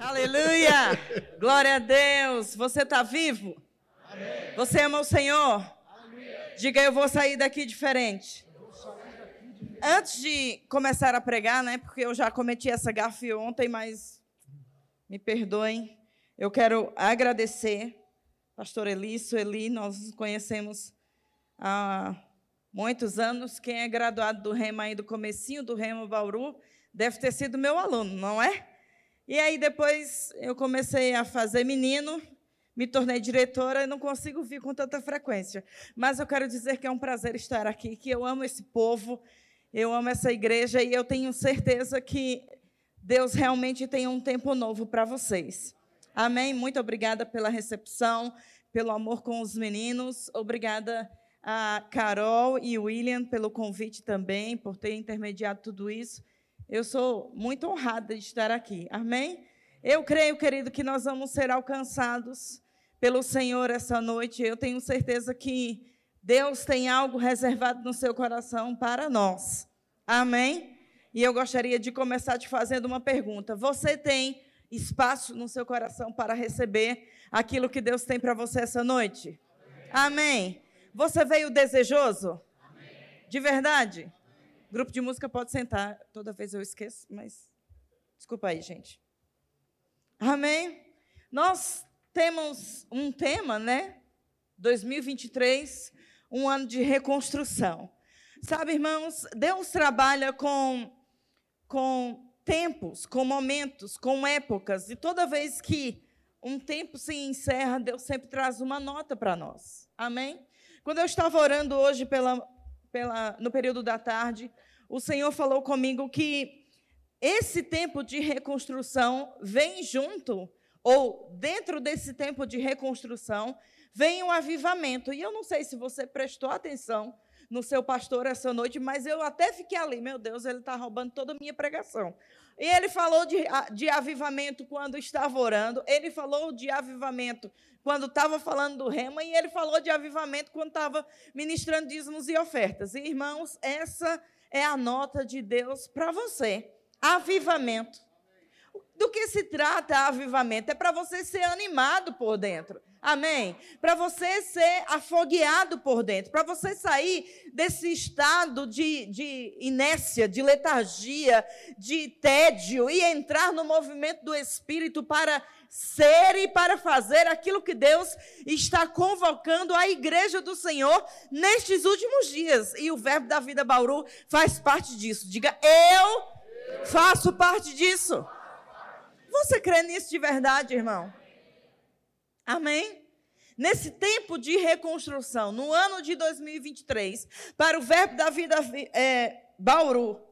Aleluia! Glória a Deus! Você está vivo? Amém. Você ama o Senhor? Amém. Diga, eu vou sair daqui diferente. Antes de começar a pregar, né? Porque eu já cometi essa gafe ontem, mas me perdoem. Eu quero agradecer, Pastor Eli, nós nos conhecemos há muitos anos. Quem é graduado do Rema aí do comecinho do Rema Bauru deve ter sido meu aluno, não é? E aí depois eu comecei a fazer menino, me tornei diretora e não consigo vir com tanta frequência. Mas eu quero dizer que é um prazer estar aqui, que eu amo esse povo, eu amo essa igreja e eu tenho certeza que Deus realmente tem um tempo novo para vocês. Amém? Muito obrigada pela recepção, pelo amor com os meninos. Obrigada a Carol e William pelo convite também, por ter intermediado tudo isso. Eu sou muito honrada de estar aqui. Amém? Eu creio, querido, que nós vamos ser alcançados pelo Senhor essa noite. Eu tenho certeza que Deus tem algo reservado no seu coração para nós. Amém? E eu gostaria de começar te fazendo uma pergunta. Você tem espaço no seu coração para receber aquilo que Deus tem para você essa noite? Amém. Amém. Você veio desejoso? Amém. De verdade? Grupo de música pode sentar. Toda vez eu esqueço, mas desculpa aí, gente. Amém? Nós temos um tema, né? 2023, um ano de reconstrução. Sabe, irmãos, Deus trabalha com, com tempos, com momentos, com épocas, e toda vez que um tempo se encerra, Deus sempre traz uma nota para nós. Amém? Quando eu estava orando hoje pela, pela, no período da tarde, o Senhor falou comigo que esse tempo de reconstrução vem junto, ou dentro desse tempo de reconstrução, vem um avivamento. E eu não sei se você prestou atenção no seu pastor essa noite, mas eu até fiquei ali, meu Deus, ele está roubando toda a minha pregação. E ele falou de, de avivamento quando estava orando, ele falou de avivamento quando estava falando do rema, e ele falou de avivamento quando estava ministrando dízimos e ofertas. E, irmãos, essa é a nota de Deus para você. Avivamento. Do que se trata avivamento? É para você ser animado por dentro. Amém? Para você ser afogueado por dentro, para você sair desse estado de, de inércia, de letargia, de tédio e entrar no movimento do Espírito para ser e para fazer aquilo que Deus está convocando a igreja do Senhor nestes últimos dias. E o Verbo da Vida Bauru faz parte disso. Diga, eu faço parte disso. Você crê nisso de verdade, irmão? Amém? Nesse tempo de reconstrução, no ano de 2023, para o Verbo da Vida é, Bauru,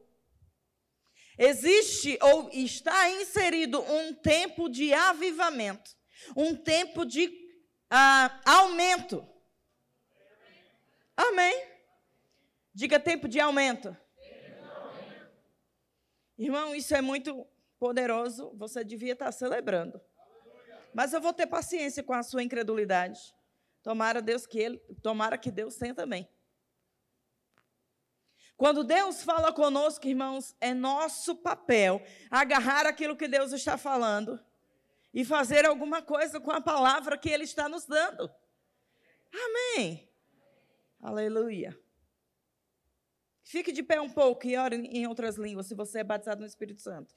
Existe ou está inserido um tempo de avivamento, um tempo de ah, aumento. Amém. Diga tempo de aumento. Irmão, isso é muito poderoso. Você devia estar celebrando. Mas eu vou ter paciência com a sua incredulidade. Tomara Deus que ele, tomara que Deus tenha também. Quando Deus fala conosco, irmãos, é nosso papel agarrar aquilo que Deus está falando e fazer alguma coisa com a palavra que Ele está nos dando. Amém. Aleluia. Fique de pé um pouco e ore em outras línguas se você é batizado no Espírito Santo.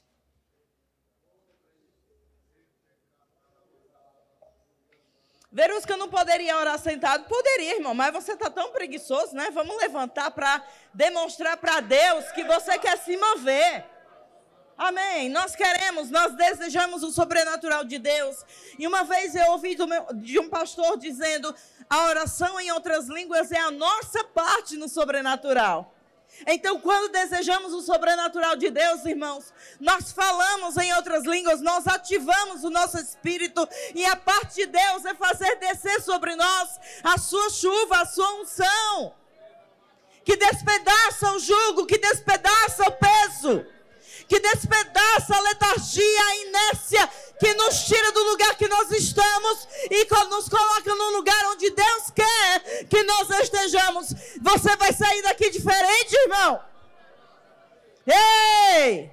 Verusca não poderia orar sentado? Poderia, irmão, mas você está tão preguiçoso, né? Vamos levantar para demonstrar para Deus que você quer se mover. Amém. Nós queremos, nós desejamos o sobrenatural de Deus. E uma vez eu ouvi meu, de um pastor dizendo: a oração em outras línguas é a nossa parte no sobrenatural. Então, quando desejamos o sobrenatural de Deus, irmãos, nós falamos em outras línguas, nós ativamos o nosso espírito, e a parte de Deus é fazer descer sobre nós a sua chuva, a sua unção, que despedaça o jugo, que despedaça o peso que despedaça a letargia, a inércia, que nos tira do lugar que nós estamos e nos coloca no lugar onde Deus quer que nós estejamos. Você vai sair daqui diferente, irmão. Ei!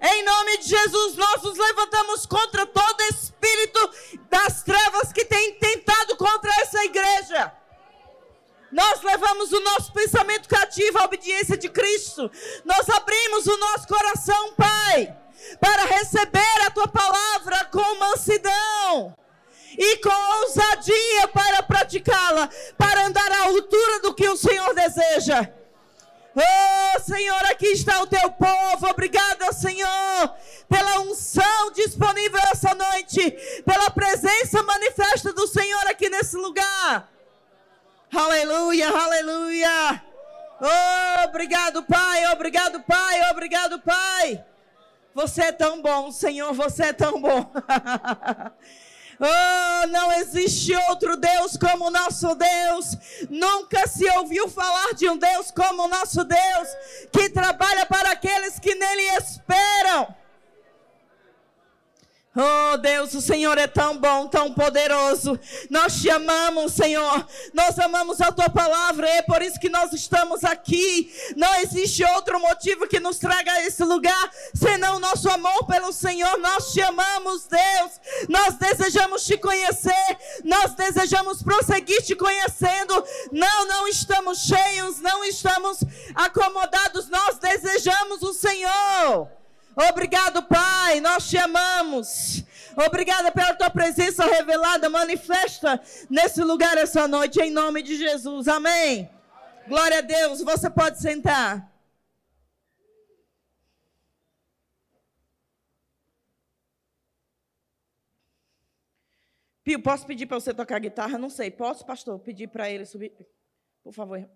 Em nome de Jesus, nós nos levantamos contra todo espírito das trevas que tem tentado contra essa igreja. Nós levamos o nosso pensamento cativo à obediência de Cristo. Nós abrimos o nosso coração, Pai, para receber a tua palavra com mansidão e com ousadia para praticá-la, para andar à altura do que o Senhor deseja. Oh, Senhor, aqui está o teu povo. Obrigada, Senhor, pela unção disponível essa noite, pela presença manifesta do Senhor aqui nesse lugar. Aleluia, aleluia. Oh, obrigado, Pai. Obrigado, Pai. Obrigado, Pai. Você é tão bom, Senhor. Você é tão bom. Oh, não existe outro Deus como o nosso Deus. Nunca se ouviu falar de um Deus como o nosso Deus, que trabalha para aqueles que nele esperam. Oh Deus, o Senhor é tão bom, tão poderoso. Nós te amamos, Senhor. Nós amamos a tua palavra, é por isso que nós estamos aqui. Não existe outro motivo que nos traga a esse lugar senão o nosso amor pelo Senhor. Nós te amamos, Deus. Nós desejamos te conhecer. Nós desejamos prosseguir te conhecendo. Não, não estamos cheios, não estamos acomodados. Nós desejamos o Senhor. Obrigado, Pai, nós te amamos. Obrigada pela tua presença revelada, manifesta nesse lugar essa noite, em nome de Jesus. Amém. Glória a Deus. Você pode sentar. Pio, posso pedir para você tocar guitarra? Não sei. Posso, pastor, pedir para ele subir? Por favor,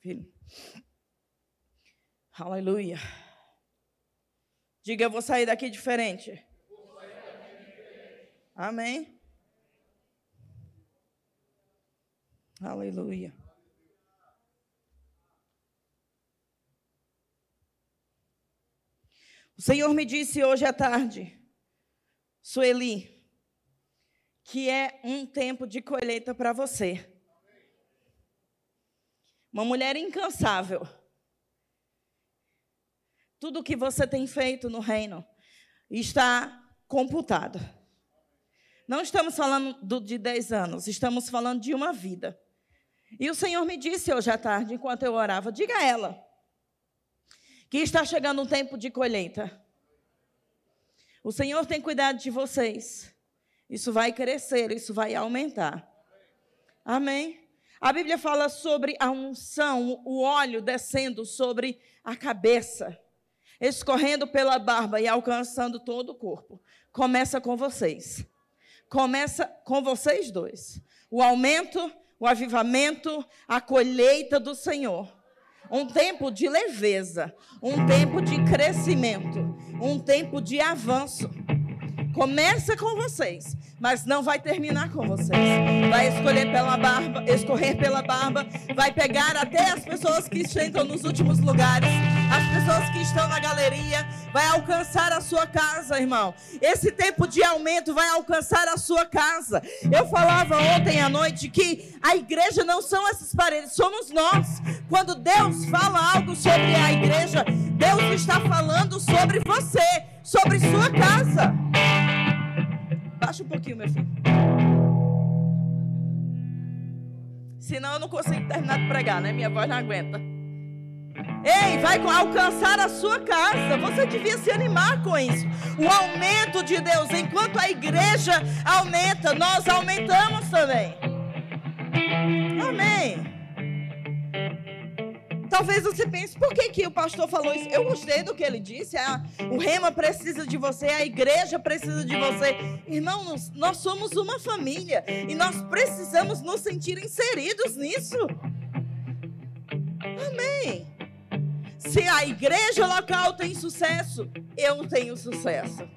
filho. Aleluia. Diga, eu vou sair daqui diferente. Amém. Aleluia. O Senhor me disse hoje à tarde, Sueli, que é um tempo de colheita para você. Uma mulher incansável tudo o que você tem feito no reino está computado. Não estamos falando de 10 anos, estamos falando de uma vida. E o Senhor me disse hoje à tarde, enquanto eu orava, diga a ela que está chegando um tempo de colheita. O Senhor tem cuidado de vocês. Isso vai crescer, isso vai aumentar. Amém? A Bíblia fala sobre a unção, o óleo descendo sobre a cabeça escorrendo pela barba e alcançando todo o corpo. Começa com vocês. Começa com vocês dois. O aumento, o avivamento, a colheita do Senhor. Um tempo de leveza, um tempo de crescimento, um tempo de avanço. Começa com vocês, mas não vai terminar com vocês. Vai escolher pela barba, escorrer pela barba, vai pegar até as pessoas que sentam nos últimos lugares, as pessoas que estão na galeria, vai alcançar a sua casa, irmão. Esse tempo de aumento vai alcançar a sua casa. Eu falava ontem à noite que a igreja não são essas paredes, somos nós. Quando Deus fala algo sobre a igreja, Deus está falando sobre você, sobre sua casa. Baixa um pouquinho, meu filho. Senão eu não consigo terminar de pregar, né? Minha voz não aguenta. Ei, vai alcançar a sua casa. Você devia se animar com isso. O aumento de Deus, enquanto a igreja aumenta, nós aumentamos também. Amém. Talvez você pense, por que, que o pastor falou isso? Eu gostei do que ele disse. Ah, o rema precisa de você, a igreja precisa de você. Irmãos, nós somos uma família e nós precisamos nos sentir inseridos nisso. Amém. Se a igreja local tem sucesso, eu tenho sucesso.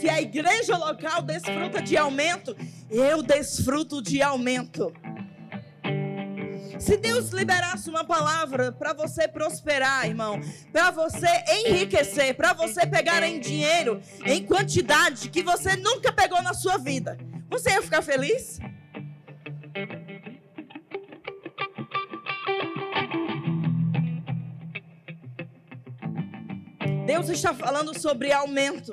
Se a igreja local desfruta de aumento, eu desfruto de aumento. Se Deus liberasse uma palavra para você prosperar, irmão, para você enriquecer, para você pegar em dinheiro, em quantidade que você nunca pegou na sua vida, você ia ficar feliz? Deus está falando sobre aumento.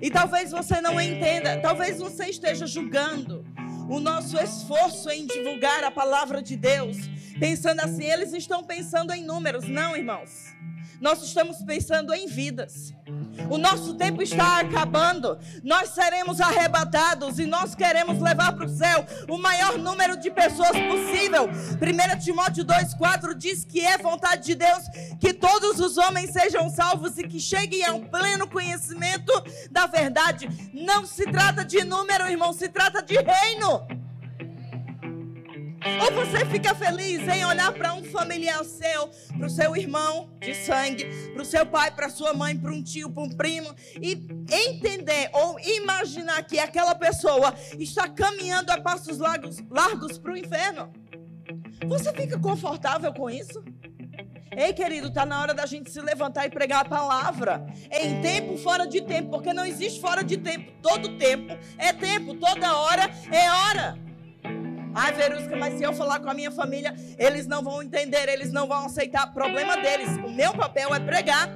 E talvez você não entenda, talvez você esteja julgando o nosso esforço em divulgar a palavra de Deus, pensando assim, eles estão pensando em números. Não, irmãos. Nós estamos pensando em vidas. O nosso tempo está acabando. Nós seremos arrebatados e nós queremos levar para o céu o maior número de pessoas possível. 1 Timóteo 2,4 diz que é vontade de Deus que todos os homens sejam salvos e que cheguem ao pleno conhecimento da verdade. Não se trata de número, irmão, se trata de reino. Ou você fica feliz em olhar para um familiar seu, para o seu irmão de sangue, para o seu pai, para sua mãe, para um tio, para um primo, e entender ou imaginar que aquela pessoa está caminhando a passos largos, largos para o inferno? Você fica confortável com isso? Ei, querido, está na hora da gente se levantar e pregar a palavra. Em tempo, fora de tempo, porque não existe fora de tempo. Todo tempo é tempo, toda hora é hora. Ai, Verusca, mas se eu falar com a minha família, eles não vão entender, eles não vão aceitar. Problema deles. O meu papel é pregar.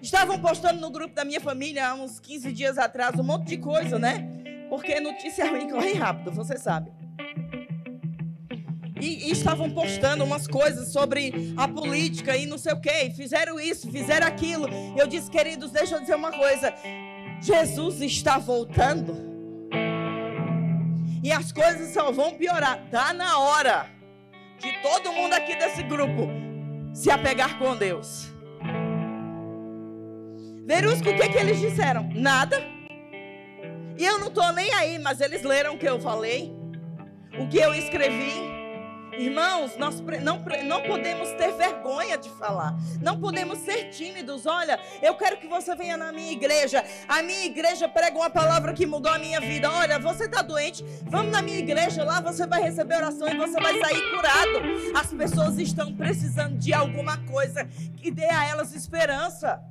Estavam postando no grupo da minha família há uns 15 dias atrás um monte de coisa, né? Porque notícia ruim corre rápido, você sabe. E, e, estavam postando umas coisas sobre a política e não sei o que. Fizeram isso, fizeram aquilo. Eu disse, queridos, deixa eu dizer uma coisa. Jesus está voltando. E as coisas só vão piorar. Tá na hora de todo mundo aqui desse grupo se apegar com Deus. Verusco, o que, que eles disseram? Nada. E eu não estou nem aí, mas eles leram o que eu falei, o que eu escrevi. Irmãos, nós não, não podemos ter vergonha de falar. Não podemos ser tímidos. Olha, eu quero que você venha na minha igreja. A minha igreja prega uma palavra que mudou a minha vida. Olha, você está doente? Vamos na minha igreja. Lá você vai receber oração e você vai sair curado. As pessoas estão precisando de alguma coisa que dê a elas esperança.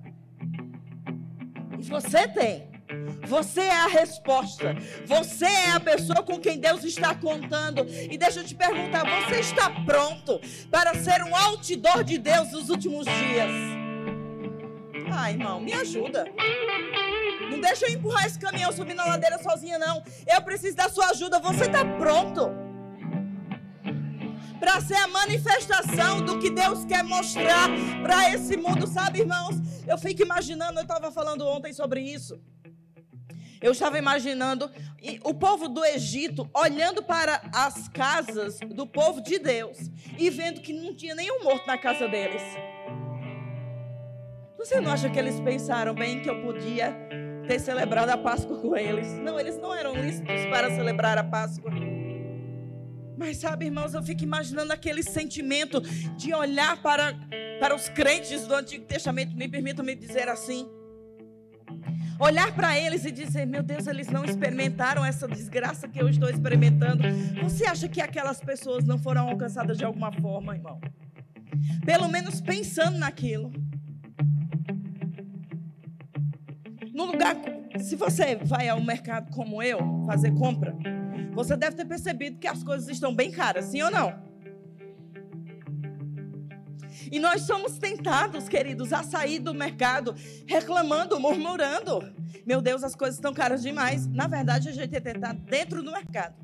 E você tem. Você é a resposta. Você é a pessoa com quem Deus está contando. E deixa eu te perguntar: você está pronto para ser um outdoor de Deus nos últimos dias? Ah, irmão, me ajuda. Não deixa eu empurrar esse caminhão subir na ladeira sozinha, não. Eu preciso da sua ajuda. Você está pronto? Para ser a manifestação do que Deus quer mostrar para esse mundo, sabe, irmãos? Eu fico imaginando, eu estava falando ontem sobre isso. Eu estava imaginando o povo do Egito olhando para as casas do povo de Deus e vendo que não tinha nenhum morto na casa deles. Você não acha que eles pensaram bem que eu podia ter celebrado a Páscoa com eles? Não, eles não eram lícitos para celebrar a Páscoa. Mas sabe, irmãos, eu fico imaginando aquele sentimento de olhar para, para os crentes do Antigo Testamento, me permitam me dizer assim olhar para eles e dizer: Meu Deus, eles não experimentaram essa desgraça que eu estou experimentando. Você acha que aquelas pessoas não foram alcançadas de alguma forma, irmão? Pelo menos pensando naquilo. No lugar, se você vai ao mercado como eu, fazer compra, você deve ter percebido que as coisas estão bem caras, sim ou não? E nós somos tentados, queridos, a sair do mercado reclamando, murmurando. Meu Deus, as coisas estão caras demais. Na verdade, a gente é tentado dentro do mercado.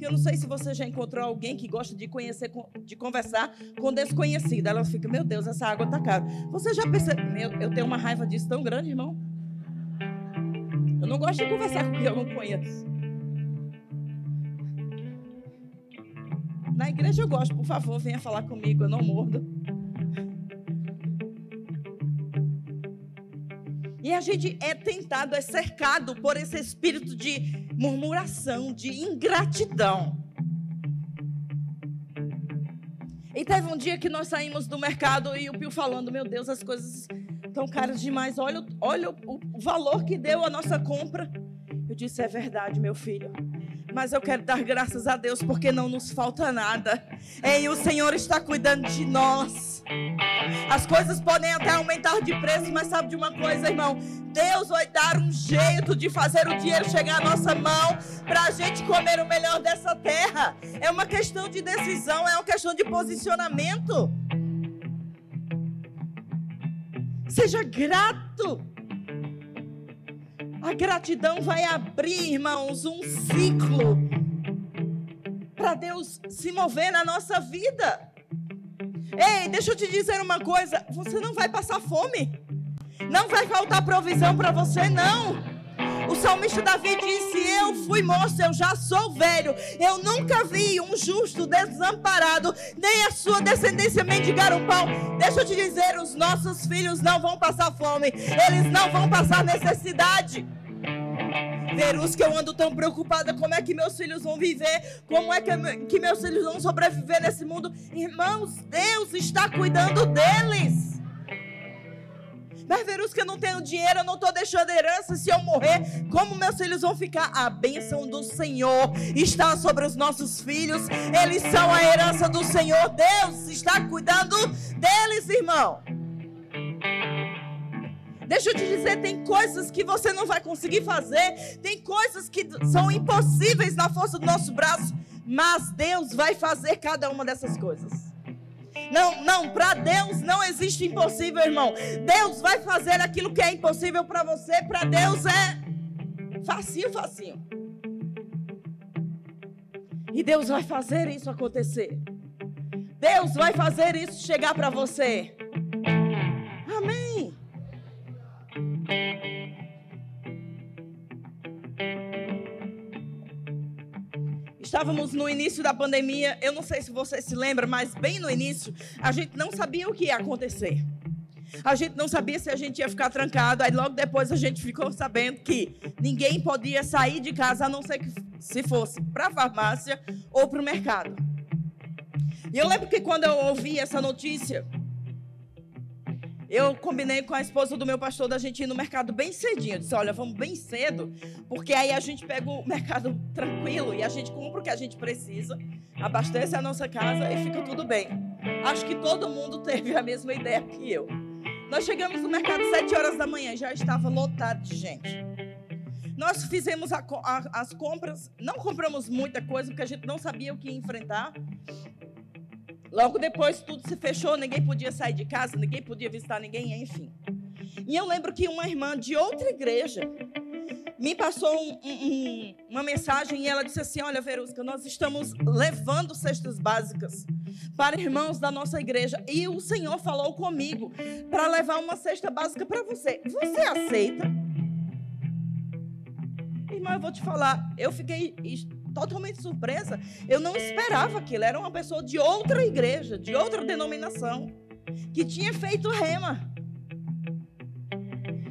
Eu não sei se você já encontrou alguém que gosta de conhecer, de conversar com desconhecido. Ela fica, meu Deus, essa água está cara. Você já percebeu? Eu tenho uma raiva disso tão grande, irmão. Eu não gosto de conversar com quem eu não conheço. Na igreja eu gosto, por favor, venha falar comigo, eu não mordo. E a gente é tentado, é cercado por esse espírito de murmuração, de ingratidão. E teve um dia que nós saímos do mercado e o Pio falando: Meu Deus, as coisas estão caras demais. Olha, olha o, o valor que deu a nossa compra. Eu disse: É verdade, meu filho mas eu quero dar graças a Deus porque não nos falta nada. E o Senhor está cuidando de nós. As coisas podem até aumentar de preço, mas sabe de uma coisa, irmão? Deus vai dar um jeito de fazer o dinheiro chegar à nossa mão para a gente comer o melhor dessa terra. É uma questão de decisão, é uma questão de posicionamento. Seja grato. A gratidão vai abrir, irmãos, um ciclo para Deus se mover na nossa vida. Ei, deixa eu te dizer uma coisa: você não vai passar fome, não vai faltar provisão para você, não. O salmista Davi disse: Eu fui moço, eu já sou velho. Eu nunca vi um justo desamparado, nem a sua descendência mendigar um pão. Deixa eu te dizer: os nossos filhos não vão passar fome, eles não vão passar necessidade. Verus que eu ando tão preocupada como é que meus filhos vão viver, como é que, meus filhos vão sobreviver nesse mundo. Irmãos, Deus está cuidando deles. Mas Verus que eu não tenho dinheiro, eu não estou deixando herança. Se eu morrer, como meus filhos vão ficar? A bênção do Senhor está sobre os nossos filhos. Eles são a herança do Senhor. Deus está cuidando deles, irmão. Deixa eu te dizer, tem coisas que você não vai conseguir fazer, tem coisas que são impossíveis na força do nosso braço, mas Deus vai fazer cada uma dessas coisas. Não, não, para Deus não existe impossível, irmão. Deus vai fazer aquilo que é impossível para você, para Deus é facinho, facinho. E Deus vai fazer isso acontecer. Deus vai fazer isso chegar para você. Amém. Estávamos no início da pandemia, eu não sei se você se lembra, mas bem no início, a gente não sabia o que ia acontecer. A gente não sabia se a gente ia ficar trancado. Aí logo depois a gente ficou sabendo que ninguém podia sair de casa a não ser que se fosse para a farmácia ou para o mercado. E eu lembro que quando eu ouvi essa notícia, eu combinei com a esposa do meu pastor da gente ir no mercado bem cedinho. Eu disse: olha, vamos bem cedo, porque aí a gente pega o mercado tranquilo e a gente compra o que a gente precisa, abastece a nossa casa e fica tudo bem. Acho que todo mundo teve a mesma ideia que eu. Nós chegamos no mercado às 7 horas da manhã, já estava lotado de gente. Nós fizemos a, a, as compras, não compramos muita coisa, porque a gente não sabia o que enfrentar. Logo depois tudo se fechou, ninguém podia sair de casa, ninguém podia visitar ninguém, enfim. E eu lembro que uma irmã de outra igreja me passou um, um, uma mensagem e ela disse assim: Olha, Verusca, nós estamos levando cestas básicas para irmãos da nossa igreja e o Senhor falou comigo para levar uma cesta básica para você. Você aceita? Irmã, eu vou te falar, eu fiquei totalmente surpresa. Eu não esperava aquilo. Era uma pessoa de outra igreja, de outra denominação, que tinha feito rema.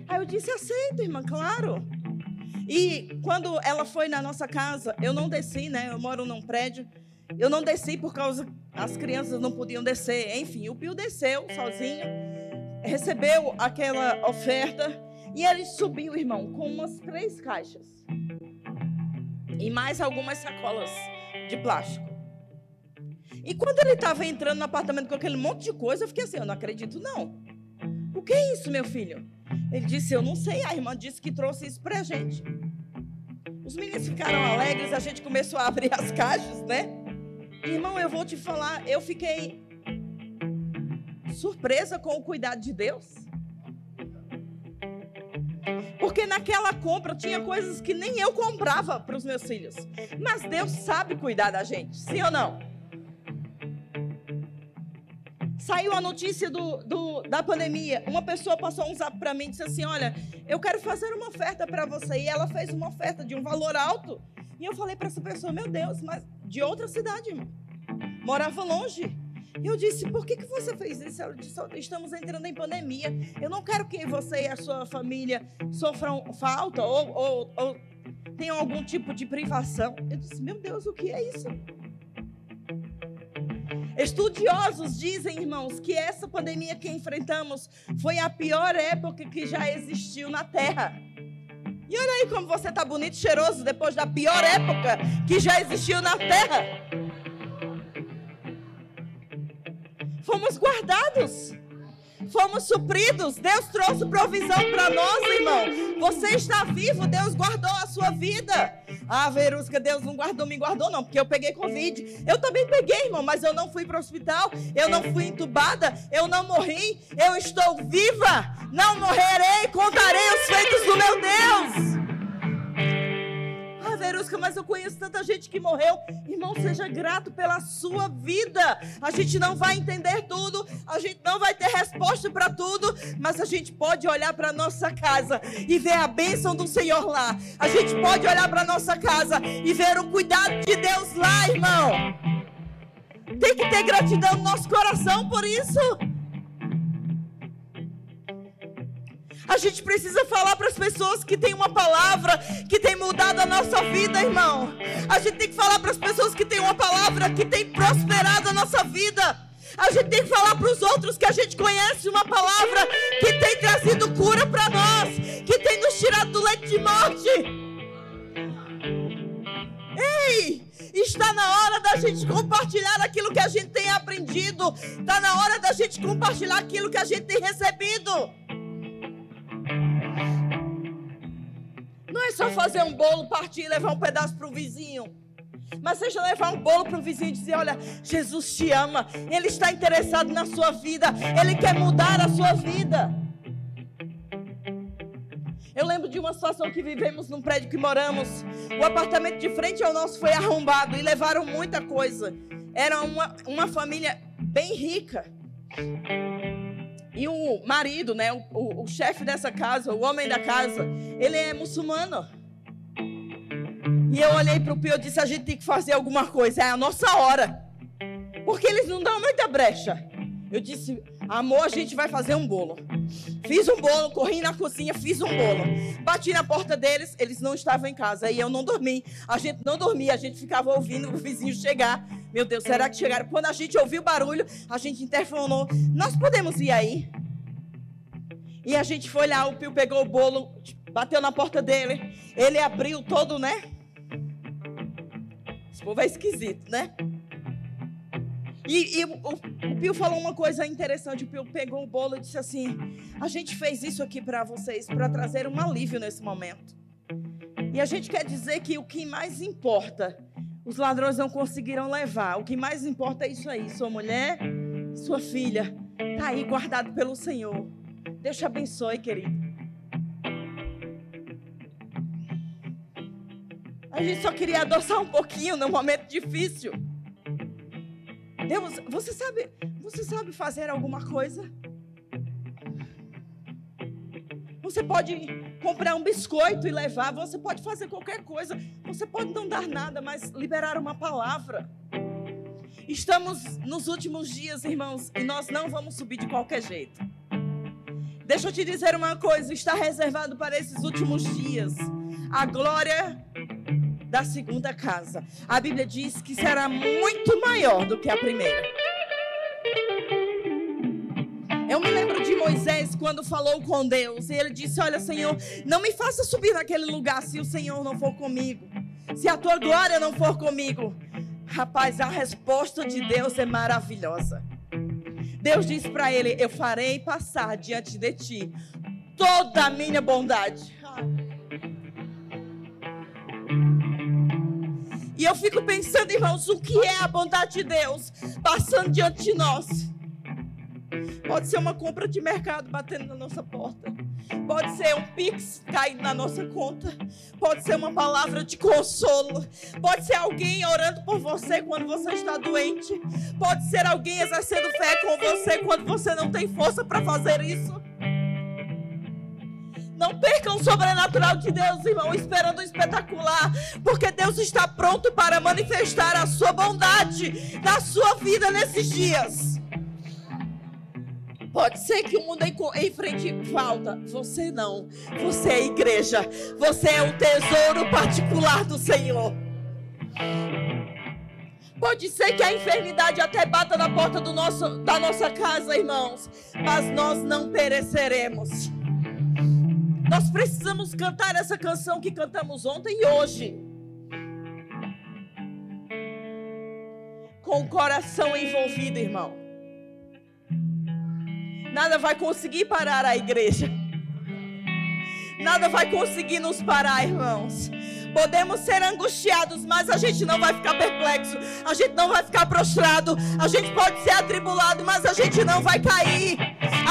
Aí eu disse: aceito, irmã, claro. E quando ela foi na nossa casa, eu não desci, né? Eu moro num prédio. Eu não desci por causa as crianças não podiam descer. Enfim, o Pio desceu sozinho, recebeu aquela oferta e ele subiu, irmão, com umas três caixas e mais algumas sacolas de plástico. E quando ele estava entrando no apartamento com aquele monte de coisa, eu fiquei assim: eu não acredito, não. O que é isso, meu filho? Ele disse: eu não sei. A irmã disse que trouxe isso para a gente. Os meninos ficaram alegres, a gente começou a abrir as caixas, né? Irmão, eu vou te falar, eu fiquei surpresa com o cuidado de Deus. Porque naquela compra tinha coisas que nem eu comprava para os meus filhos. Mas Deus sabe cuidar da gente, sim ou não? Saiu a notícia do, do, da pandemia. Uma pessoa passou um zap para mim e disse assim: Olha, eu quero fazer uma oferta para você. E ela fez uma oferta de um valor alto. E eu falei para essa pessoa: Meu Deus, mas de outra cidade, irmão. Morava longe. Eu disse, por que, que você fez isso? Ela disse, estamos entrando em pandemia. Eu não quero que você e a sua família sofram falta ou, ou, ou tenham algum tipo de privação. Eu disse, meu Deus, o que é isso? Estudiosos dizem, irmãos, que essa pandemia que enfrentamos foi a pior época que já existiu na Terra. E olha aí como você está bonito e cheiroso depois da pior época que já existiu na Terra. Fomos guardados. fomos supridos. Deus trouxe provisão para nós, irmão. Você está vivo, Deus guardou a sua vida. Ah, Verusca, Deus não guardou, me guardou, não, porque eu peguei Covid. Eu também peguei, irmão, mas eu não fui para o hospital, eu não fui entubada, eu não morri, eu estou viva. Não morrerei, contarei os feitos do meu Deus. Verusca, mas eu conheço tanta gente que morreu. Irmão, seja grato pela sua vida. A gente não vai entender tudo, a gente não vai ter resposta para tudo, mas a gente pode olhar para nossa casa e ver a bênção do Senhor lá. A gente pode olhar para nossa casa e ver o cuidado de Deus lá, irmão. Tem que ter gratidão no nosso coração por isso. A gente precisa falar para as pessoas que tem uma palavra que tem mudado a nossa vida, irmão. A gente tem que falar para as pessoas que tem uma palavra que tem prosperado a nossa vida. A gente tem que falar para os outros que a gente conhece uma palavra que tem trazido cura para nós, que tem nos tirado do leite de morte. Ei, está na hora da gente compartilhar aquilo que a gente tem aprendido. Está na hora da gente compartilhar aquilo que a gente tem recebido. É só fazer um bolo, partir e levar um pedaço para o vizinho. Mas seja levar um bolo para o vizinho e dizer: Olha, Jesus te ama, Ele está interessado na sua vida, Ele quer mudar a sua vida. Eu lembro de uma situação que vivemos num prédio que moramos. O apartamento de frente ao nosso foi arrombado e levaram muita coisa. Era uma, uma família bem rica. E o marido, né, o, o, o chefe dessa casa, o homem da casa, ele é muçulmano. E eu olhei para o Pio e disse: a gente tem que fazer alguma coisa, é a nossa hora. Porque eles não dão muita brecha. Eu disse: amor, a gente vai fazer um bolo. Fiz um bolo, corri na cozinha, fiz um bolo. Bati na porta deles, eles não estavam em casa. E eu não dormi. A gente não dormia, a gente ficava ouvindo o vizinho chegar. Meu Deus, será que chegaram? Quando a gente ouviu o barulho, a gente interfonou. Nós podemos ir aí? E a gente foi lá, o Pio pegou o bolo, bateu na porta dele. Ele abriu todo, né? Esse povo é esquisito, né? E, e o, o, Pio falou uma coisa interessante. O Pio pegou o bolo e disse assim: A gente fez isso aqui para vocês, para trazer um alívio nesse momento. E a gente quer dizer que o que mais importa os ladrões não conseguiram levar. O que mais importa é isso aí. Sua mulher, sua filha, está aí guardado pelo Senhor. Deus te abençoe, querido. A gente só queria adoçar um pouquinho num momento difícil. Deus, você sabe, você sabe fazer alguma coisa? Você pode comprar um biscoito e levar, você pode fazer qualquer coisa, você pode não dar nada, mas liberar uma palavra. Estamos nos últimos dias, irmãos, e nós não vamos subir de qualquer jeito. Deixa eu te dizer uma coisa: está reservado para esses últimos dias a glória da segunda casa. A Bíblia diz que será muito maior do que a primeira. Quando falou com Deus. E ele disse: Olha, Senhor, não me faça subir naquele lugar se o Senhor não for comigo. Se a tua glória não for comigo. Rapaz, a resposta de Deus é maravilhosa. Deus disse para ele: Eu farei passar diante de ti toda a minha bondade. E eu fico pensando, irmãos, o que é a bondade de Deus passando diante de nós? Pode ser uma compra de mercado batendo na nossa porta. Pode ser um pix caindo na nossa conta. Pode ser uma palavra de consolo. Pode ser alguém orando por você quando você está doente. Pode ser alguém exercendo fé com você quando você não tem força para fazer isso. Não percam o sobrenatural de Deus, irmão, esperando o espetacular, porque Deus está pronto para manifestar a sua bondade na sua vida nesses dias. Pode ser que o mundo enfrente falta. Você não. Você é a igreja. Você é o tesouro particular do Senhor. Pode ser que a enfermidade até bata na porta do nosso, da nossa casa, irmãos. Mas nós não pereceremos. Nós precisamos cantar essa canção que cantamos ontem e hoje. Com o coração envolvido, irmão. Nada vai conseguir parar a igreja. Nada vai conseguir nos parar, irmãos. Podemos ser angustiados, mas a gente não vai ficar perplexo, a gente não vai ficar prostrado, a gente pode ser atribulado, mas a gente não vai cair,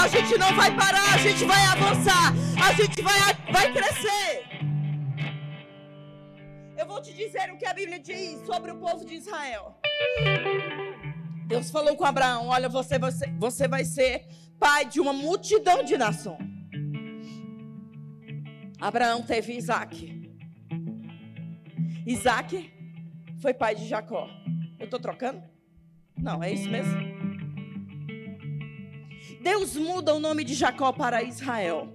a gente não vai parar, a gente vai avançar, a gente vai, vai crescer. Eu vou te dizer o que a Bíblia diz sobre o povo de Israel. Deus falou com Abraão: Olha, você, você, você vai ser pai de uma multidão de nações. Abraão teve Isaac. Isaac foi pai de Jacó. Eu estou trocando? Não, é isso mesmo. Deus muda o nome de Jacó para Israel.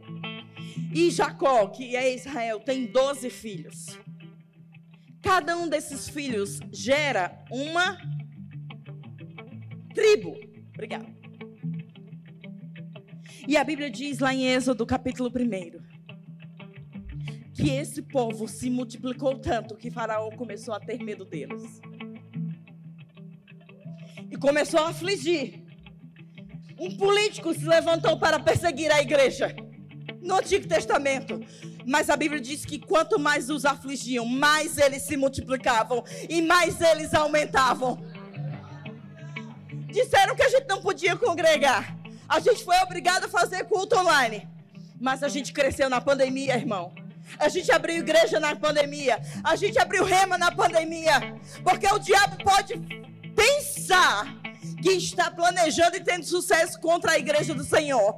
E Jacó, que é Israel, tem 12 filhos. Cada um desses filhos gera uma tribo. Obrigado. E a Bíblia diz lá em Êxodo, capítulo 1, que esse povo se multiplicou tanto que Faraó começou a ter medo deles. E começou a afligir. Um político se levantou para perseguir a igreja no Antigo Testamento. Mas a Bíblia diz que quanto mais os afligiam, mais eles se multiplicavam e mais eles aumentavam. Disseram que a gente não podia congregar. A gente foi obrigado a fazer culto online. Mas a gente cresceu na pandemia, irmão. A gente abriu igreja na pandemia. A gente abriu rema na pandemia. Porque o diabo pode pensar que está planejando e tendo sucesso contra a igreja do Senhor.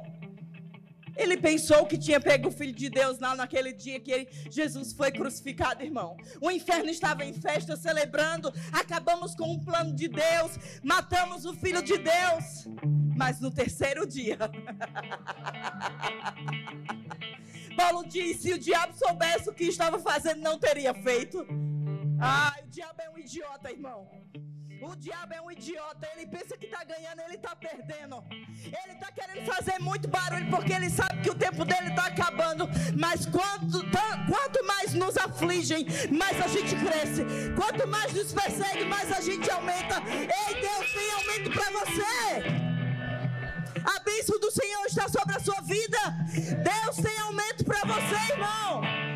Ele pensou que tinha pego o Filho de Deus lá naquele dia que ele, Jesus foi crucificado, irmão. O inferno estava em festa, celebrando. Acabamos com o plano de Deus. Matamos o Filho de Deus. Mas no terceiro dia. Paulo disse: se o diabo soubesse o que estava fazendo, não teria feito. Ah, o diabo é um idiota, irmão. O diabo é um idiota, ele pensa que está ganhando, ele está perdendo. Ele está querendo fazer muito barulho porque ele sabe que o tempo dele está acabando. Mas quanto, quanto mais nos afligem, mais a gente cresce. Quanto mais nos persegue, mais a gente aumenta. Ei, Deus tem aumento para você. A bênção do Senhor está sobre a sua vida. Deus tem aumento para você, irmão.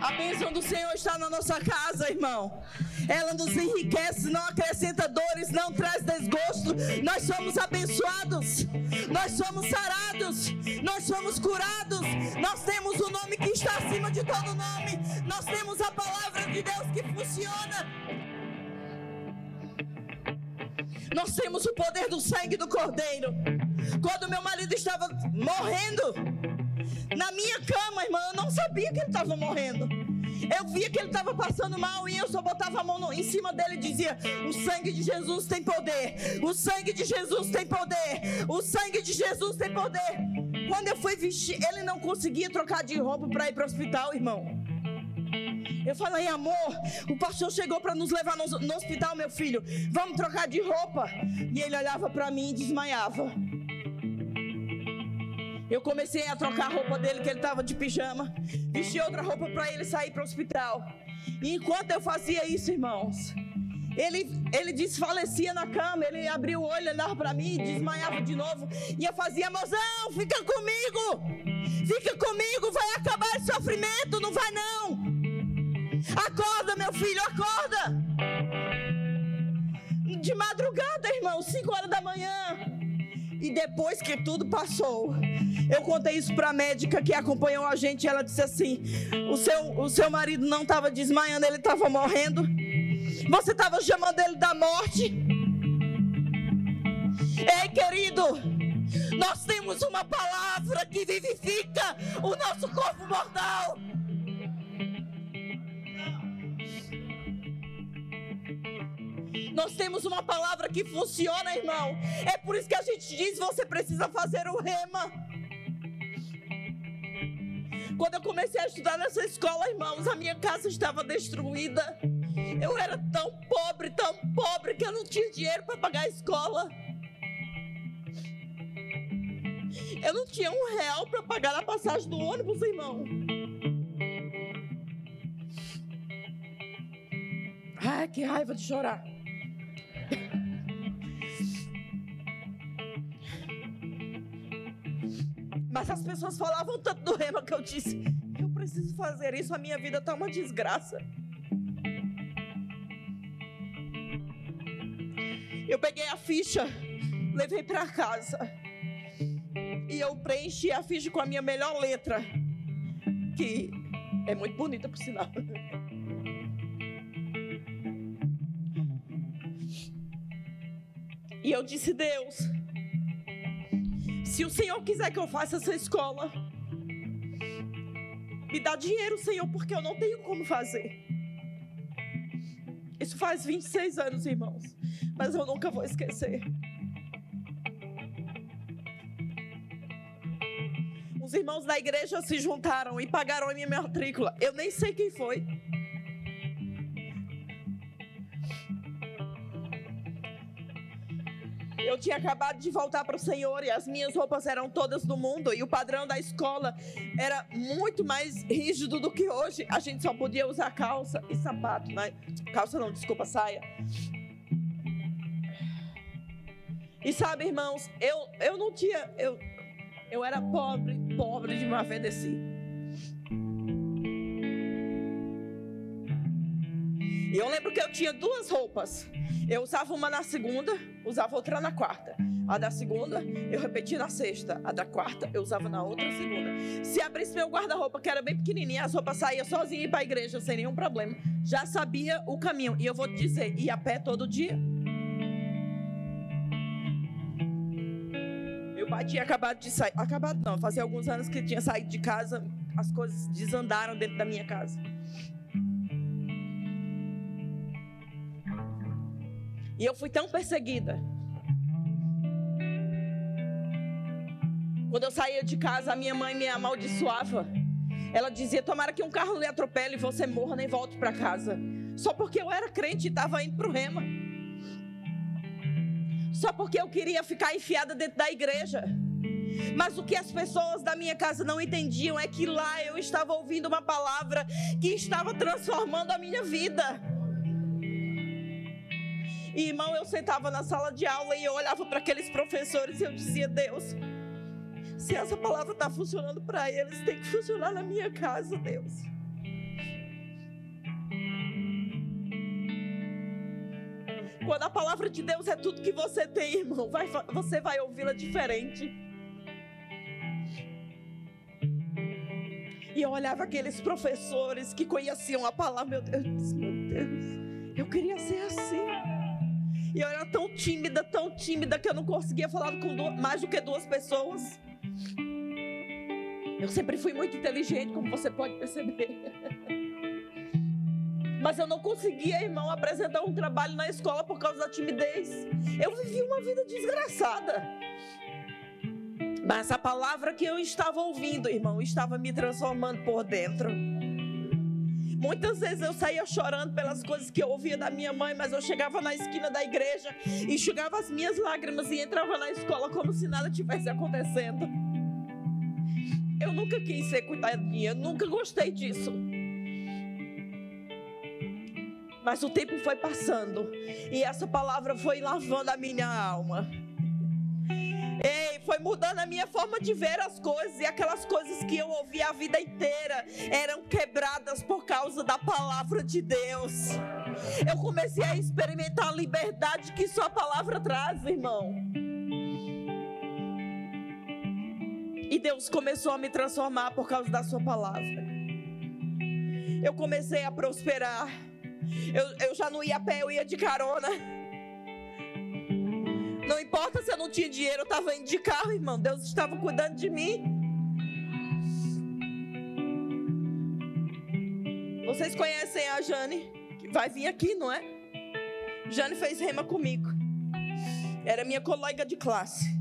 A bênção do Senhor está na nossa casa, irmão. Ela nos enriquece, não acrescenta dores, não traz desgosto. Nós somos abençoados, nós somos sarados, nós somos curados. Nós temos o nome que está acima de todo nome. Nós temos a palavra de Deus que funciona. Nós temos o poder do sangue do Cordeiro. Quando meu marido estava morrendo, na minha cama, irmã, eu não sabia que ele estava morrendo. Eu via que ele estava passando mal e eu só botava a mão no, em cima dele e dizia: O sangue de Jesus tem poder. O sangue de Jesus tem poder. O sangue de Jesus tem poder. Quando eu fui vestir, ele não conseguia trocar de roupa para ir para o hospital, irmão. Eu falei, amor, o pastor chegou para nos levar no, no, hospital, meu filho. Vamos trocar de roupa. E ele olhava para mim e desmaiava. Eu comecei a trocar a roupa dele, que ele estava de pijama. Vesti outra roupa para ele sair para o hospital. E enquanto eu fazia isso, irmãos, ele, ele desfalecia na cama, ele abria o olho, olhava para mim, desmaiava de novo. E eu fazia, mozão, fica comigo, fica comigo, vai acabar esse sofrimento, não vai não. Acorda, meu filho, acorda. De madrugada, irmão, 5 horas da manhã. Depois que tudo passou, eu contei isso para a médica que acompanhou a gente. ela disse assim: o seu, o seu marido não estava desmaiando, ele estava morrendo. Você estava chamando ele da morte. Ei, querido, nós temos uma palavra que vivifica o nosso corpo mortal. Nós temos uma palavra que funciona, irmão. É por isso que a gente diz: você precisa fazer o rema. Quando eu comecei a estudar nessa escola, irmãos, a minha casa estava destruída. Eu era tão pobre, tão pobre, que eu não tinha dinheiro para pagar a escola. Eu não tinha um real para pagar a passagem do ônibus, irmão. Ai, que raiva de chorar. Mas as pessoas falavam tanto do rema que eu disse: eu preciso fazer isso, a minha vida tá uma desgraça. Eu peguei a ficha, levei para casa. E eu preenchi a ficha com a minha melhor letra, que é muito bonita, por sinal. E eu disse: Deus, se o Senhor quiser que eu faça essa escola, me dá dinheiro, Senhor, porque eu não tenho como fazer. Isso faz 26 anos, irmãos mas eu nunca vou esquecer. Os irmãos da igreja se juntaram e pagaram a minha matrícula. Eu nem sei quem foi. Eu tinha acabado de voltar para o Senhor e as minhas roupas eram todas do mundo e o padrão da escola era muito mais rígido do que hoje. A gente só podia usar calça e sapato, né? Calça não, desculpa, saia. E sabe, irmãos, eu, eu não tinha. Eu, eu era pobre, pobre de uma vedeci. E eu lembro que eu tinha duas roupas. Eu usava uma na segunda, usava outra na quarta. A da segunda, eu repetia na sexta. A da quarta, eu usava na outra segunda. Se abrisse meu guarda-roupa, que era bem pequenininha, as roupas saíam sozinha para a igreja, sem nenhum problema. Já sabia o caminho. E eu vou te dizer, ia a pé todo dia. Meu pai tinha acabado de sair. Acabado não, fazia alguns anos que tinha saído de casa. As coisas desandaram dentro da minha casa. E eu fui tão perseguida. Quando eu saía de casa, a minha mãe me amaldiçoava. Ela dizia: Tomara que um carro lhe atropele e você morra nem volte para casa. Só porque eu era crente e estava indo para o rema só porque eu queria ficar enfiada dentro da igreja. Mas o que as pessoas da minha casa não entendiam é que lá eu estava ouvindo uma palavra que estava transformando a minha vida. E, irmão, eu sentava na sala de aula e eu olhava para aqueles professores e eu dizia: Deus, se essa palavra está funcionando para eles, tem que funcionar na minha casa, Deus. Quando a palavra de Deus é tudo que você tem, irmão, vai, você vai ouvi-la diferente. E eu olhava aqueles professores que conheciam a palavra, meu Deus, meu Deus, eu queria ser assim. E eu era tão tímida, tão tímida, que eu não conseguia falar com duas, mais do que duas pessoas. Eu sempre fui muito inteligente, como você pode perceber. Mas eu não conseguia, irmão, apresentar um trabalho na escola por causa da timidez. Eu vivi uma vida desgraçada. Mas a palavra que eu estava ouvindo, irmão, estava me transformando por dentro. Muitas vezes eu saía chorando pelas coisas que eu ouvia da minha mãe, mas eu chegava na esquina da igreja, enxugava as minhas lágrimas e entrava na escola como se nada tivesse acontecendo. Eu nunca quis ser cuidadinha, nunca gostei disso. Mas o tempo foi passando e essa palavra foi lavando a minha alma. Foi mudando a minha forma de ver as coisas e aquelas coisas que eu ouvi a vida inteira eram quebradas por causa da palavra de Deus. Eu comecei a experimentar a liberdade que sua palavra traz, irmão. E Deus começou a me transformar por causa da sua palavra. Eu comecei a prosperar. Eu, eu já não ia a pé, eu ia de carona. Não importa se eu não tinha dinheiro, eu estava indo de carro, irmão. Deus estava cuidando de mim. Vocês conhecem a Jane, que vai vir aqui, não é? Jane fez rema comigo. Era minha colega de classe.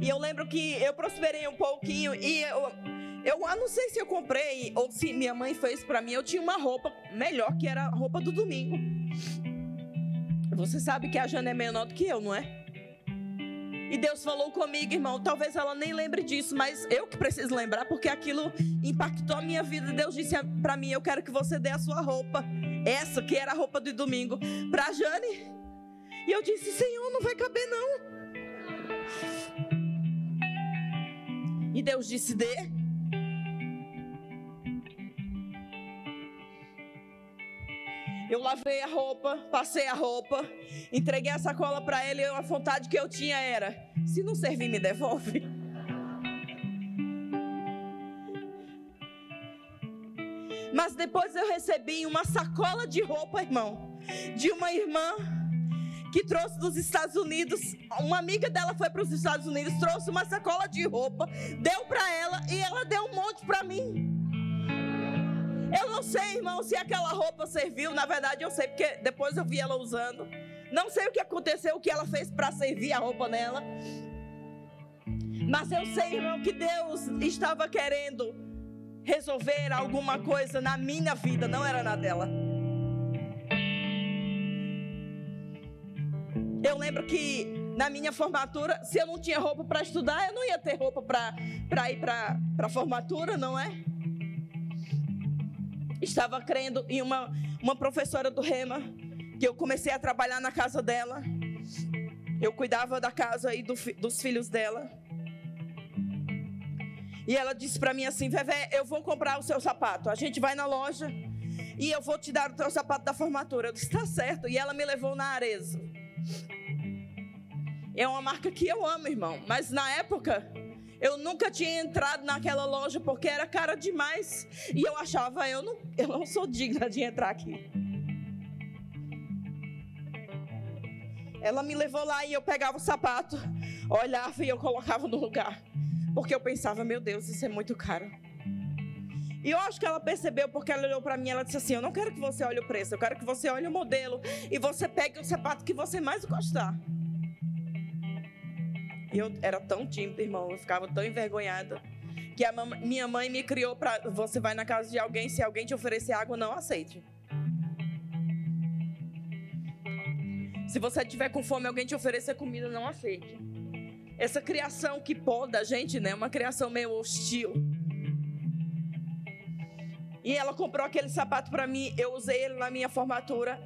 E eu lembro que eu prosperei um pouquinho e eu, eu não sei se eu comprei ou se minha mãe fez para mim. Eu tinha uma roupa melhor que era a roupa do domingo. Você sabe que a Jana é menor do que eu, não é? E Deus falou comigo, irmão. Talvez ela nem lembre disso, mas eu que preciso lembrar, porque aquilo impactou a minha vida. Deus disse para mim: Eu quero que você dê a sua roupa, essa que era a roupa do domingo, para Jane. E eu disse: Senhor, não vai caber não. E Deus disse: dê. Eu lavei a roupa, passei a roupa, entreguei a sacola para ele e a vontade que eu tinha era: se não servir, me devolve. Mas depois eu recebi uma sacola de roupa, irmão, de uma irmã que trouxe dos Estados Unidos. Uma amiga dela foi para os Estados Unidos, trouxe uma sacola de roupa, deu para ela e ela deu um monte para mim. Eu não sei, irmão, se aquela roupa serviu. Na verdade, eu sei, porque depois eu vi ela usando. Não sei o que aconteceu, o que ela fez para servir a roupa nela. Mas eu sei, irmão, que Deus estava querendo resolver alguma coisa na minha vida, não era na dela. Eu lembro que na minha formatura, se eu não tinha roupa para estudar, eu não ia ter roupa para ir para a formatura, não é? Estava crendo em uma, uma professora do Rema, que eu comecei a trabalhar na casa dela. Eu cuidava da casa e do, dos filhos dela. E ela disse para mim assim: Vevé, eu vou comprar o seu sapato. A gente vai na loja e eu vou te dar o teu sapato da formatura. Eu disse: Tá certo. E ela me levou na Arezo. É uma marca que eu amo, irmão. Mas na época, eu nunca tinha entrado naquela loja porque era cara demais. E eu achava, eu não, eu não sou digna de entrar aqui. Ela me levou lá e eu pegava o sapato, olhava e eu colocava no lugar. Porque eu pensava, meu Deus, isso é muito caro. E eu acho que ela percebeu porque ela olhou para mim, ela disse assim: "Eu não quero que você olhe o preço, eu quero que você olhe o modelo e você pegue o sapato que você mais gostar". E eu era tão tímida, irmão, eu ficava tão envergonhada. Que a minha mãe me criou para você vai na casa de alguém, se alguém te oferecer água, não aceite. Se você tiver com fome, alguém te oferecer comida, não aceite. Essa criação que poda a gente, né? Uma criação meio hostil. E ela comprou aquele sapato para mim, eu usei ele na minha formatura,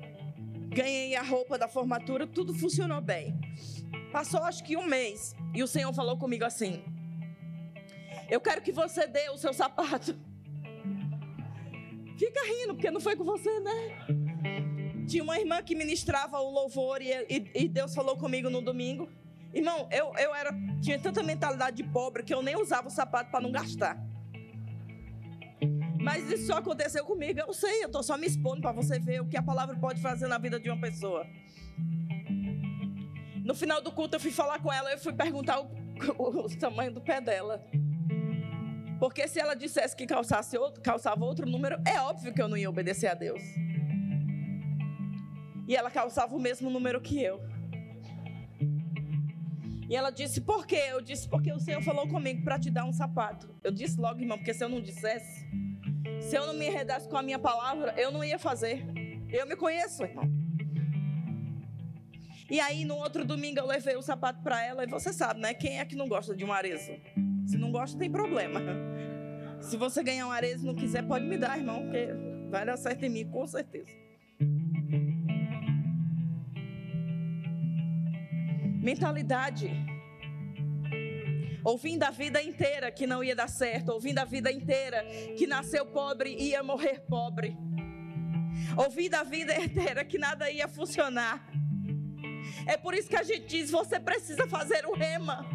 ganhei a roupa da formatura, tudo funcionou bem. Passou acho que um mês e o Senhor falou comigo assim: Eu quero que você dê o seu sapato. Fica rindo, porque não foi com você, né? Tinha uma irmã que ministrava o louvor e, e, e Deus falou comigo no domingo. Irmão, eu, eu era, tinha tanta mentalidade de pobre que eu nem usava o sapato para não gastar. Mas isso só aconteceu comigo. Eu sei, eu estou só me expondo para você ver o que a palavra pode fazer na vida de uma pessoa. No final do culto, eu fui falar com ela, eu fui perguntar o, o, o tamanho do pé dela. Porque se ela dissesse que calçasse outro, calçava outro número, é óbvio que eu não ia obedecer a Deus. E ela calçava o mesmo número que eu. E ela disse, por quê? Eu disse, porque o Senhor falou comigo para te dar um sapato. Eu disse logo, irmão, porque se eu não dissesse, se eu não me enredasse com a minha palavra, eu não ia fazer. Eu me conheço, irmão. E aí, no outro domingo, eu levei o sapato para ela. E você sabe, né? Quem é que não gosta de um arezo? Se não gosta, tem problema. Se você ganhar um arezo e não quiser, pode me dar, irmão, porque vai dar certo em mim, com certeza. Mentalidade. Ouvindo a vida inteira que não ia dar certo, ouvindo a vida inteira que nasceu pobre e ia morrer pobre. Ouvindo a vida inteira que nada ia funcionar. É por isso que a gente diz: você precisa fazer o rema.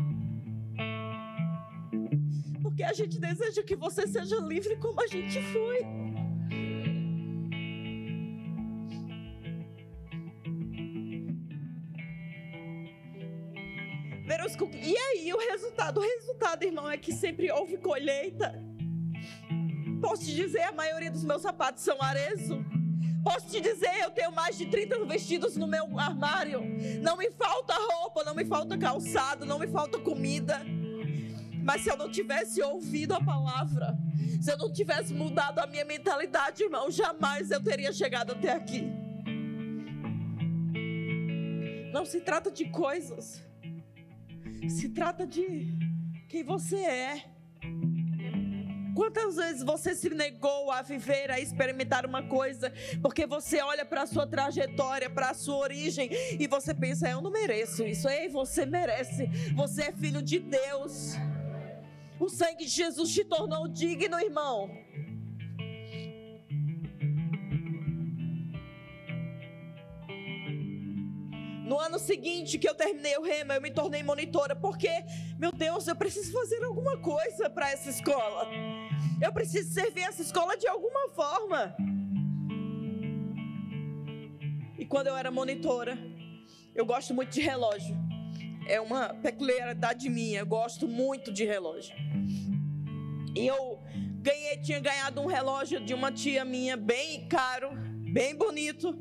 Porque a gente deseja que você seja livre como a gente foi. E aí, o resultado? O resultado, irmão, é que sempre houve colheita. Posso te dizer, a maioria dos meus sapatos são arezo. Posso te dizer, eu tenho mais de 30 vestidos no meu armário. Não me falta roupa, não me falta calçado, não me falta comida. Mas se eu não tivesse ouvido a palavra, se eu não tivesse mudado a minha mentalidade, irmão, jamais eu teria chegado até aqui. Não se trata de coisas, se trata de quem você é. Quantas vezes você se negou a viver, a experimentar uma coisa, porque você olha para a sua trajetória, para a sua origem, e você pensa: eu não mereço isso. Ei, você merece. Você é filho de Deus. O sangue de Jesus te tornou digno, irmão. No ano seguinte que eu terminei o rema, eu me tornei monitora, porque, meu Deus, eu preciso fazer alguma coisa para essa escola. Eu preciso servir essa escola de alguma forma. E quando eu era monitora, eu gosto muito de relógio. É uma peculiaridade minha, eu gosto muito de relógio. E eu ganhei, tinha ganhado um relógio de uma tia minha bem caro, bem bonito.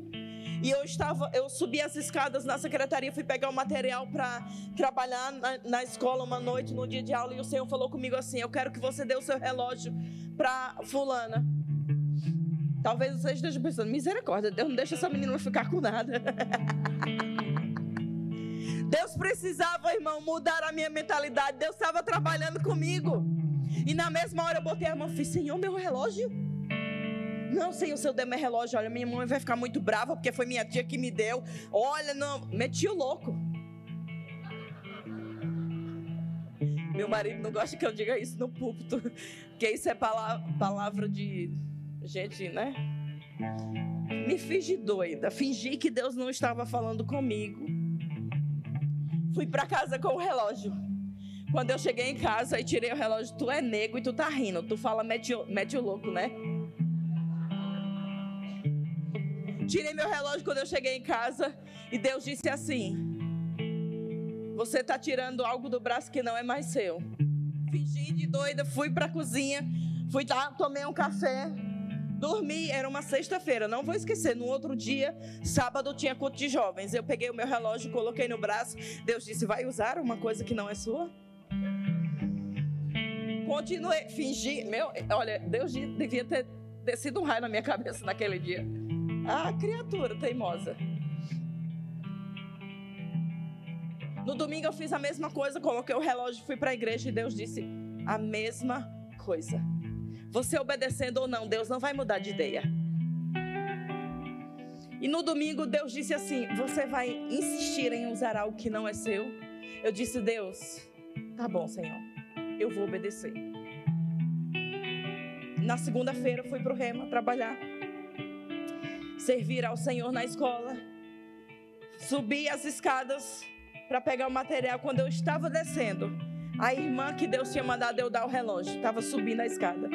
E eu estava, eu subi as escadas na secretaria, fui pegar o material para trabalhar na, na, escola uma noite, no dia de aula, e o Senhor falou comigo assim: Eu quero que você dê o seu relógio para Fulana. Talvez você esteja pensando: Misericórdia, Deus não deixa essa menina ficar com nada. Deus precisava, irmão, mudar a minha mentalidade. Deus estava trabalhando comigo. E na mesma hora eu botei a mão e falei: Senhor, meu relógio. Não, Senhor, se eu der meu relógio, olha, minha mãe vai ficar muito brava porque foi minha tia que me deu. Olha, não, meti o louco. Meu marido não gosta que eu diga isso no púlpito, porque isso é palavra, palavra de gente, né? Me fiz de doida, fingi que Deus não estava falando comigo. Fui para casa com o relógio. Quando eu cheguei em casa e tirei o relógio, tu é nego e tu tá rindo. Tu fala, mete, mete o louco, né? Tirei meu relógio quando eu cheguei em casa e Deus disse assim: Você está tirando algo do braço que não é mais seu. Fingi de doida, fui para a cozinha, fui lá, tomei um café, dormi. Era uma sexta-feira, não vou esquecer. No outro dia, sábado, tinha culto de jovens. Eu peguei o meu relógio, coloquei no braço. Deus disse: Vai usar uma coisa que não é sua? Continuei, fingi. Meu, olha, Deus devia ter descido um raio na minha cabeça naquele dia. A criatura teimosa. No domingo eu fiz a mesma coisa, coloquei o relógio, fui para a igreja e Deus disse a mesma coisa. Você obedecendo ou não, Deus não vai mudar de ideia. E no domingo Deus disse assim: Você vai insistir em usar algo que não é seu? Eu disse: Deus, tá bom, Senhor, eu vou obedecer. Na segunda-feira fui para o Rema trabalhar servir ao Senhor na escola. Subi as escadas para pegar o material. Quando eu estava descendo, a irmã que Deus tinha mandado eu dar o relógio estava subindo a escada.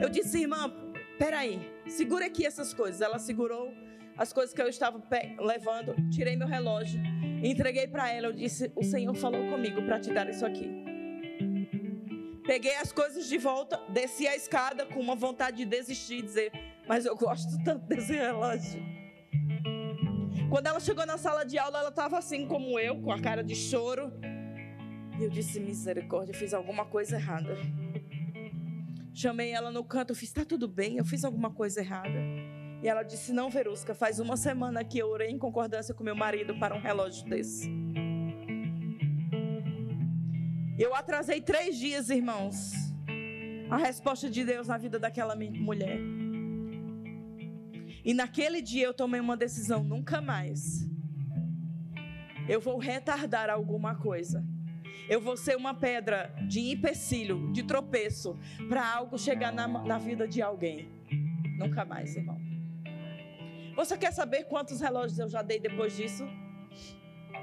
Eu disse, irmã, peraí, segura aqui essas coisas. Ela segurou as coisas que eu estava levando, tirei meu relógio, entreguei para ela. Eu disse, o Senhor falou comigo para te dar isso aqui. Peguei as coisas de volta, desci a escada com uma vontade de desistir, dizer, mas eu gosto tanto desse relógio. Quando ela chegou na sala de aula, ela estava assim como eu, com a cara de choro. E eu disse: Misericórdia, fiz alguma coisa errada. Chamei ela no canto, eu fiz: Tá tudo bem? Eu fiz alguma coisa errada. E ela disse: Não, Verusca, faz uma semana que eu orei em concordância com meu marido para um relógio desse. Eu atrasei três dias, irmãos, a resposta de Deus na vida daquela mulher. E naquele dia eu tomei uma decisão: nunca mais. Eu vou retardar alguma coisa. Eu vou ser uma pedra de empecilho, de tropeço, para algo chegar na, na vida de alguém. Nunca mais, irmão. Você quer saber quantos relógios eu já dei depois disso?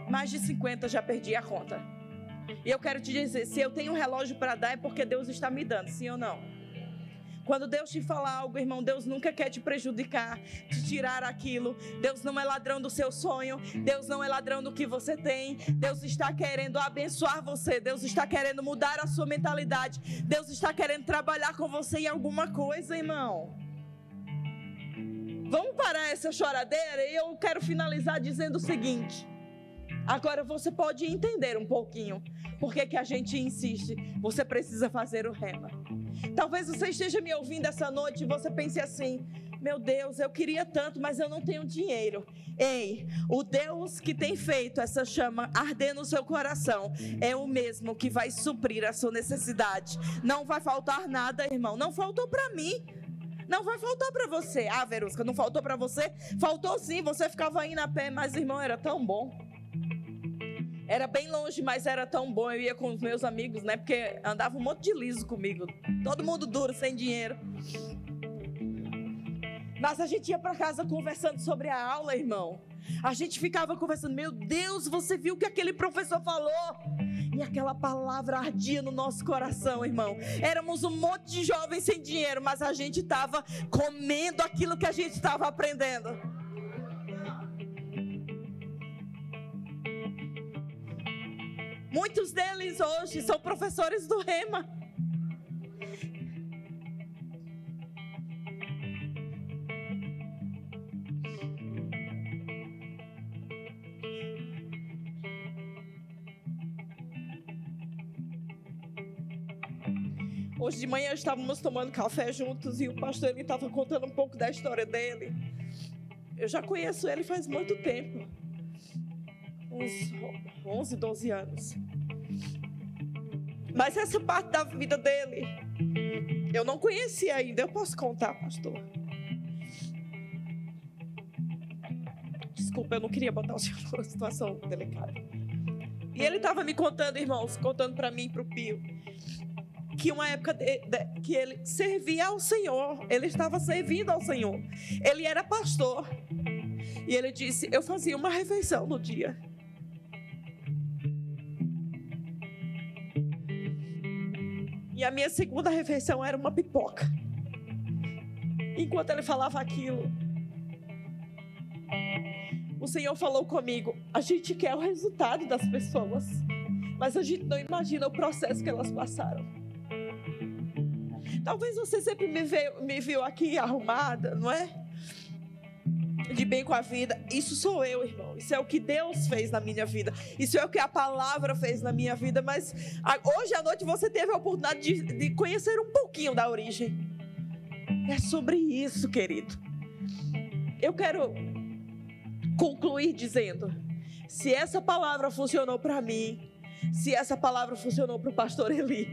Mais de 50 já perdi a conta. E eu quero te dizer: se eu tenho um relógio para dar, é porque Deus está me dando, sim ou não? Quando Deus te fala algo, irmão, Deus nunca quer te prejudicar, te tirar aquilo. Deus não é ladrão do seu sonho. Deus não é ladrão do que você tem. Deus está querendo abençoar você. Deus está querendo mudar a sua mentalidade. Deus está querendo trabalhar com você em alguma coisa, irmão. Vamos parar essa choradeira e eu quero finalizar dizendo o seguinte. Agora você pode entender um pouquinho por que, que a gente insiste. Você precisa fazer o rema. Talvez você esteja me ouvindo essa noite e você pense assim: meu Deus, eu queria tanto, mas eu não tenho dinheiro. Ei, o Deus que tem feito essa chama arder no seu coração é o mesmo que vai suprir a sua necessidade. Não vai faltar nada, irmão. Não faltou para mim. Não vai faltar para você. Ah, Verusca, não faltou para você? Faltou sim, você ficava aí na pé, mas irmão, era tão bom. Era bem longe, mas era tão bom. Eu ia com os meus amigos, né? Porque andava um monte de liso comigo. Todo mundo duro, sem dinheiro. Mas a gente ia para casa conversando sobre a aula, irmão. A gente ficava conversando, meu Deus, você viu o que aquele professor falou? E aquela palavra ardia no nosso coração, irmão. Éramos um monte de jovens sem dinheiro, mas a gente estava comendo aquilo que a gente estava aprendendo. Muitos deles hoje são professores do Rema. Hoje de manhã estávamos tomando café juntos e o pastor ele estava contando um pouco da história dele. Eu já conheço ele faz muito tempo. Uns 11, 12 anos. Mas essa parte da vida dele, eu não conhecia ainda. Eu posso contar, pastor? Desculpa, eu não queria botar o senhor numa situação delicada. E ele estava me contando, irmãos, contando para mim e para o Pio, que uma época de, de, que ele servia ao Senhor, ele estava servindo ao Senhor. Ele era pastor. E ele disse: Eu fazia uma refeição no dia. E a minha segunda refeição era uma pipoca. Enquanto ele falava aquilo, o Senhor falou comigo: a gente quer o resultado das pessoas, mas a gente não imagina o processo que elas passaram. Talvez você sempre me, veio, me viu aqui arrumada, não é? De bem com a vida. Isso sou eu, irmão. Isso é o que Deus fez na minha vida. Isso é o que a palavra fez na minha vida. Mas hoje à noite você teve a oportunidade de, de conhecer um pouquinho da origem. É sobre isso, querido. Eu quero concluir dizendo: se essa palavra funcionou para mim, se essa palavra funcionou para o pastor Eli,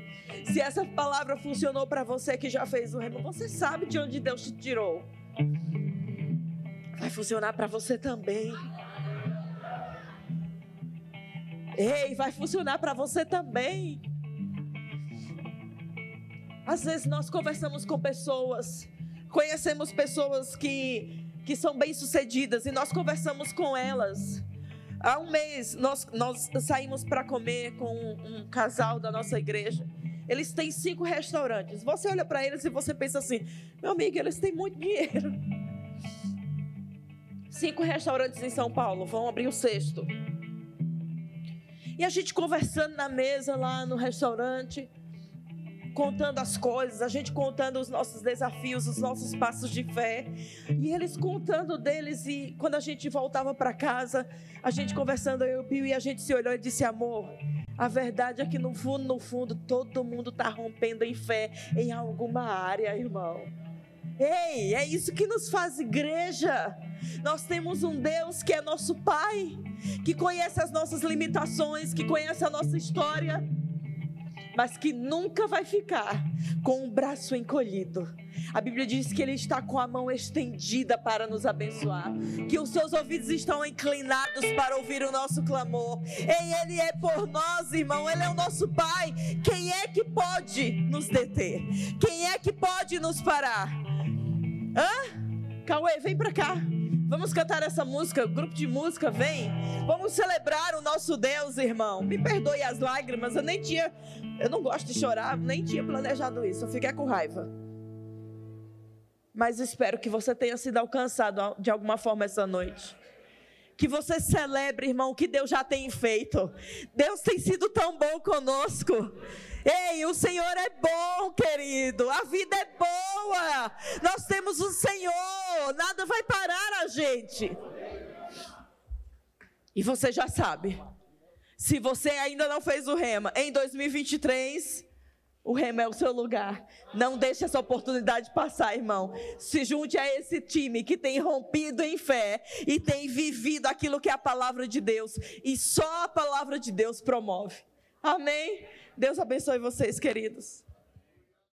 se essa palavra funcionou para você que já fez o remo, você sabe de onde Deus te tirou. Vai funcionar para você também. Ei, vai funcionar para você também. Às vezes nós conversamos com pessoas, conhecemos pessoas que, que são bem-sucedidas e nós conversamos com elas. Há um mês nós, nós saímos para comer com um, um casal da nossa igreja. Eles têm cinco restaurantes. Você olha para eles e você pensa assim: meu amigo, eles têm muito dinheiro. Cinco restaurantes em São Paulo, vão abrir o sexto. E a gente conversando na mesa lá no restaurante contando as coisas, a gente contando os nossos desafios, os nossos passos de fé, e eles contando deles. E quando a gente voltava para casa, a gente conversando, eu e o Pio, e a gente se olhou e disse: Amor, a verdade é que no fundo, no fundo, todo mundo está rompendo em fé em alguma área, irmão. Ei, é isso que nos faz igreja. Nós temos um Deus que é nosso Pai, que conhece as nossas limitações, que conhece a nossa história mas que nunca vai ficar com o braço encolhido. A Bíblia diz que Ele está com a mão estendida para nos abençoar, que os seus ouvidos estão inclinados para ouvir o nosso clamor. E Ele é por nós, irmão, Ele é o nosso Pai. Quem é que pode nos deter? Quem é que pode nos parar? Hã? Cauê, vem para cá. Vamos cantar essa música, grupo de música, vem. Vamos celebrar o nosso Deus, irmão. Me perdoe as lágrimas, eu nem tinha, eu não gosto de chorar, nem tinha planejado isso, eu fiquei com raiva. Mas espero que você tenha sido alcançado de alguma forma essa noite. Que você celebre, irmão, o que Deus já tem feito. Deus tem sido tão bom conosco. Ei, o Senhor é bom, querido. A vida é boa. Nós temos o Senhor. Nada vai parar a gente. E você já sabe. Se você ainda não fez o rema, em 2023, o rema é o seu lugar. Não deixe essa oportunidade passar, irmão. Se junte a esse time que tem rompido em fé e tem vivido aquilo que é a palavra de Deus. E só a palavra de Deus promove. Amém? Deus abençoe vocês, queridos.